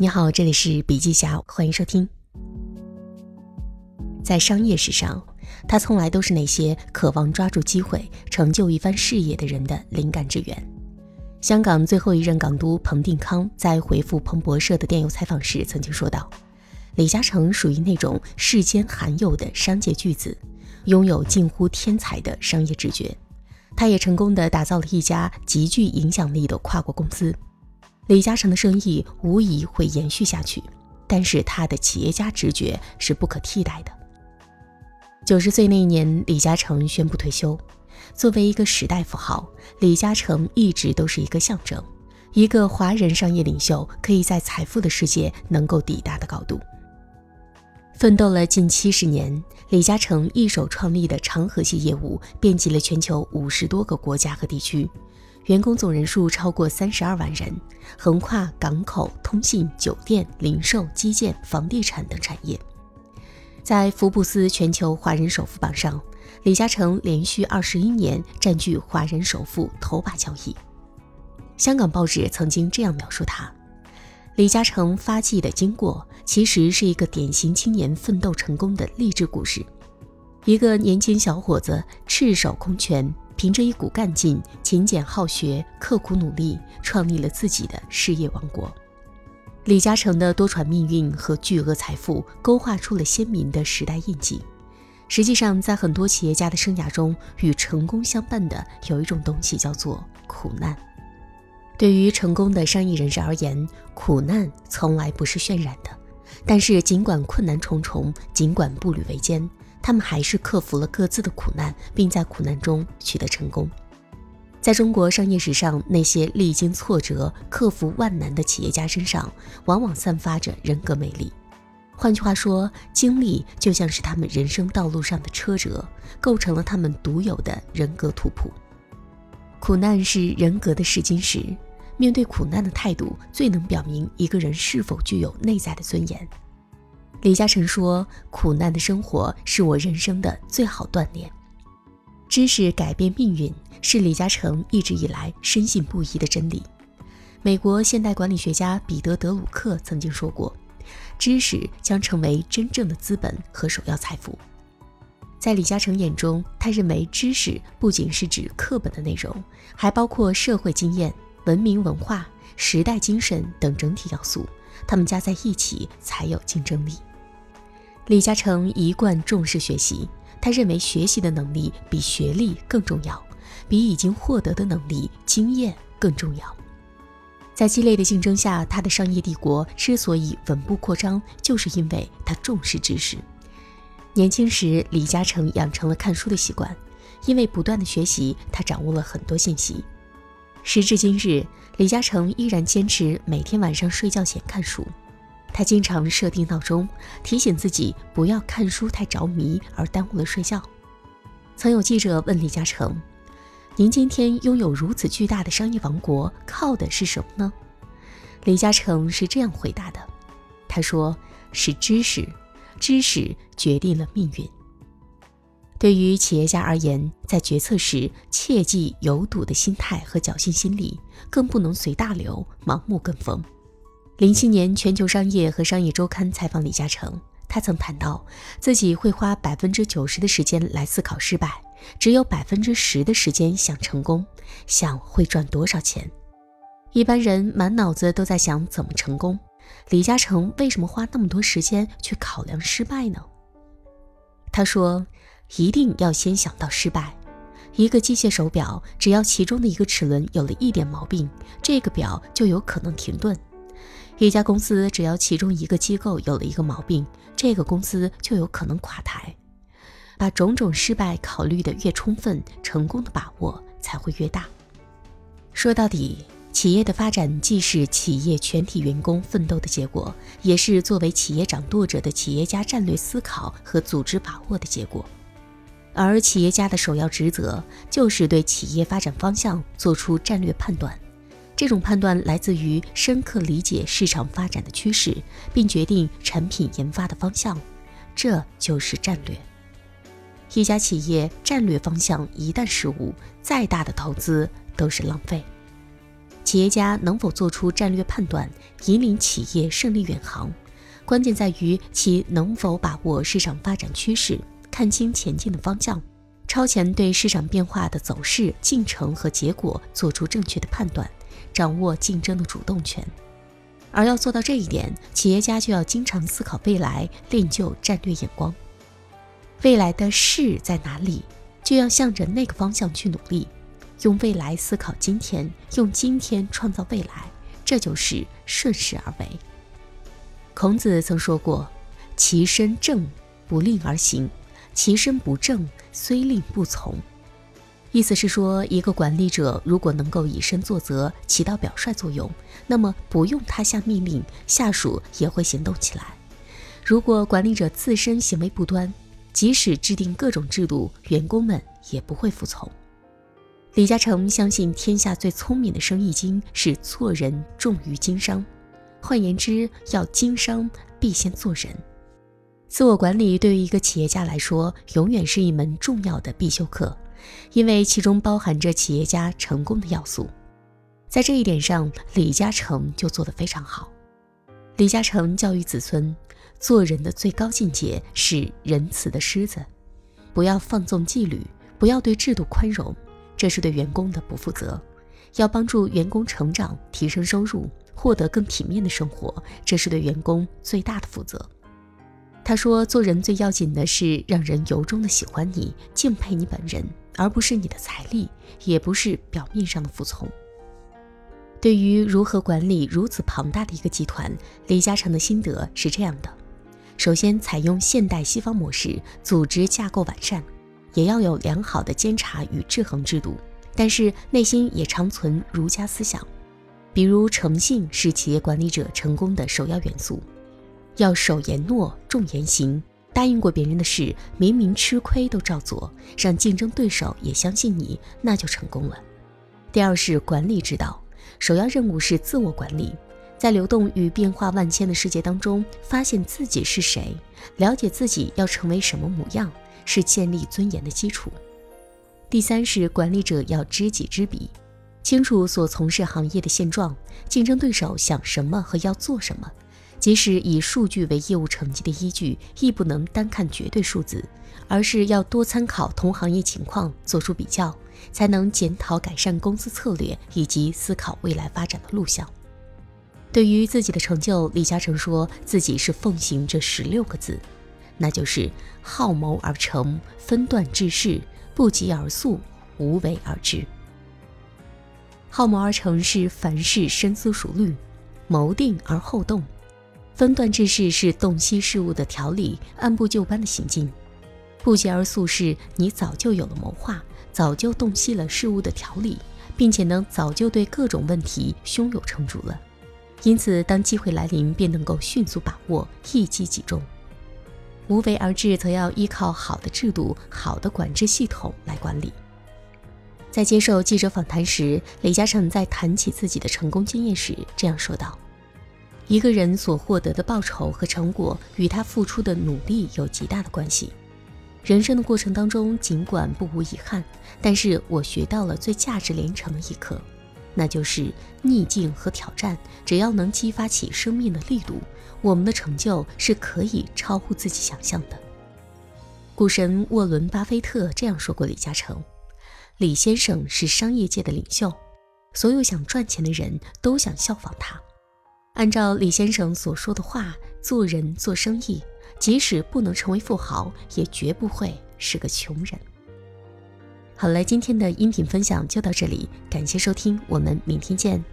你好，这里是笔记侠，欢迎收听。在商业史上，他从来都是那些渴望抓住机会成就一番事业的人的灵感之源。香港最后一任港督彭定康在回复彭博社的电邮采访时曾经说道：“李嘉诚属于那种世间罕有的商界巨子，拥有近乎天才的商业直觉。他也成功的打造了一家极具影响力的跨国公司。”李嘉诚的生意无疑会延续下去，但是他的企业家直觉是不可替代的。九十岁那年，李嘉诚宣布退休。作为一个时代符号，李嘉诚一直都是一个象征，一个华人商业领袖可以在财富的世界能够抵达的高度。奋斗了近七十年，李嘉诚一手创立的长河系业务遍及了全球五十多个国家和地区。员工总人数超过三十二万人，横跨港口、通信、酒店、零售、基建、房地产等产业。在福布斯全球华人首富榜上，李嘉诚连续二十一年占据华人首富头把交椅。香港报纸曾经这样描述他：李嘉诚发迹的经过，其实是一个典型青年奋斗成功的励志故事。一个年轻小伙子赤手空拳。凭着一股干劲，勤俭好学，刻苦努力，创立了自己的事业王国。李嘉诚的多舛命运和巨额财富，勾画出了鲜明的时代印记。实际上，在很多企业家的生涯中，与成功相伴的有一种东西，叫做苦难。对于成功的商业人士而言，苦难从来不是渲染的。但是，尽管困难重重，尽管步履维艰。他们还是克服了各自的苦难，并在苦难中取得成功。在中国商业史上，那些历经挫折、克服万难的企业家身上，往往散发着人格魅力。换句话说，经历就像是他们人生道路上的车辙，构成了他们独有的人格图谱。苦难是人格的试金石，面对苦难的态度，最能表明一个人是否具有内在的尊严。李嘉诚说：“苦难的生活是我人生的最好锻炼。知识改变命运，是李嘉诚一直以来深信不疑的真理。”美国现代管理学家彼得·德鲁克曾经说过：“知识将成为真正的资本和首要财富。”在李嘉诚眼中，他认为知识不仅是指课本的内容，还包括社会经验、文明文化、时代精神等整体要素，它们加在一起才有竞争力。李嘉诚一贯重视学习，他认为学习的能力比学历更重要，比已经获得的能力、经验更重要。在激烈的竞争下，他的商业帝国之所以稳步扩张，就是因为他重视知识。年轻时，李嘉诚养成了看书的习惯，因为不断的学习，他掌握了很多信息。时至今日，李嘉诚依然坚持每天晚上睡觉前看书。他经常设定闹钟，提醒自己不要看书太着迷而耽误了睡觉。曾有记者问李嘉诚：“您今天拥有如此巨大的商业王国，靠的是什么呢？”李嘉诚是这样回答的：“他说是知识，知识决定了命运。对于企业家而言，在决策时切忌有赌的心态和侥幸心理，更不能随大流、盲目跟风。”零七年，全球商业和商业周刊采访李嘉诚，他曾谈到自己会花百分之九十的时间来思考失败，只有百分之十的时间想成功，想会赚多少钱。一般人满脑子都在想怎么成功，李嘉诚为什么花那么多时间去考量失败呢？他说：“一定要先想到失败。一个机械手表，只要其中的一个齿轮有了一点毛病，这个表就有可能停顿。”一家公司只要其中一个机构有了一个毛病，这个公司就有可能垮台。把种种失败考虑的越充分，成功的把握才会越大。说到底，企业的发展既是企业全体员工奋斗的结果，也是作为企业掌舵者的企业家战略思考和组织把握的结果。而企业家的首要职责，就是对企业发展方向做出战略判断。这种判断来自于深刻理解市场发展的趋势，并决定产品研发的方向，这就是战略。一家企业战略方向一旦失误，再大的投资都是浪费。企业家能否做出战略判断，引领企业胜利远航，关键在于其能否把握市场发展趋势，看清前进的方向，超前对市场变化的走势、进程和结果做出正确的判断，掌握竞争的主动权。而要做到这一点，企业家就要经常思考未来，练就战略眼光。未来的势在哪里，就要向着那个方向去努力。用未来思考今天，用今天创造未来，这就是顺势而为。孔子曾说过：“其身正，不令而行；其身不正，虽令不从。”意思是说，一个管理者如果能够以身作则，起到表率作用，那么不用他下命令，下属也会行动起来。如果管理者自身行为不端，即使制定各种制度，员工们也不会服从。李嘉诚相信，天下最聪明的生意经是做人重于经商。换言之，要经商必先做人。自我管理对于一个企业家来说，永远是一门重要的必修课，因为其中包含着企业家成功的要素。在这一点上，李嘉诚就做得非常好。李嘉诚教育子孙，做人的最高境界是仁慈的狮子，不要放纵纪律，不要对制度宽容。这是对员工的不负责，要帮助员工成长、提升收入、获得更体面的生活，这是对员工最大的负责。他说：“做人最要紧的是让人由衷的喜欢你、敬佩你本人，而不是你的财力，也不是表面上的服从。”对于如何管理如此庞大的一个集团，李嘉诚的心得是这样的：首先，采用现代西方模式，组织架构完善。也要有良好的监察与制衡制度，但是内心也常存儒家思想，比如诚信是企业管理者成功的首要元素，要守言诺、重言行，答应过别人的事，明明吃亏都照做，让竞争对手也相信你，那就成功了。第二是管理之道，首要任务是自我管理，在流动与变化万千的世界当中，发现自己是谁，了解自己要成为什么模样。是建立尊严的基础。第三是管理者要知己知彼，清楚所从事行业的现状，竞争对手想什么和要做什么。即使以数据为业务成绩的依据，亦不能单看绝对数字，而是要多参考同行业情况，做出比较，才能检讨改善公司策略以及思考未来发展的路向。对于自己的成就，李嘉诚说自己是奉行这十六个字。那就是好谋而成，分段治事，不急而速，无为而治。好谋而成是凡事深思熟虑，谋定而后动；分段治事是洞悉事物的条理，按部就班的行进；不急而速是你早就有了谋划，早就洞悉了事物的条理，并且能早就对各种问题胸有成竹了。因此，当机会来临，便能够迅速把握，一击即中。无为而治，则要依靠好的制度、好的管制系统来管理。在接受记者访谈时，李嘉诚在谈起自己的成功经验时这样说道：“一个人所获得的报酬和成果，与他付出的努力有极大的关系。人生的过程当中，尽管不无遗憾，但是我学到了最价值连城的一课。”那就是逆境和挑战，只要能激发起生命的力度，我们的成就是可以超乎自己想象的。股神沃伦·巴菲特这样说过：“李嘉诚，李先生是商业界的领袖，所有想赚钱的人都想效仿他。按照李先生所说的话做人做生意，即使不能成为富豪，也绝不会是个穷人。”好了，今天的音频分享就到这里，感谢收听，我们明天见。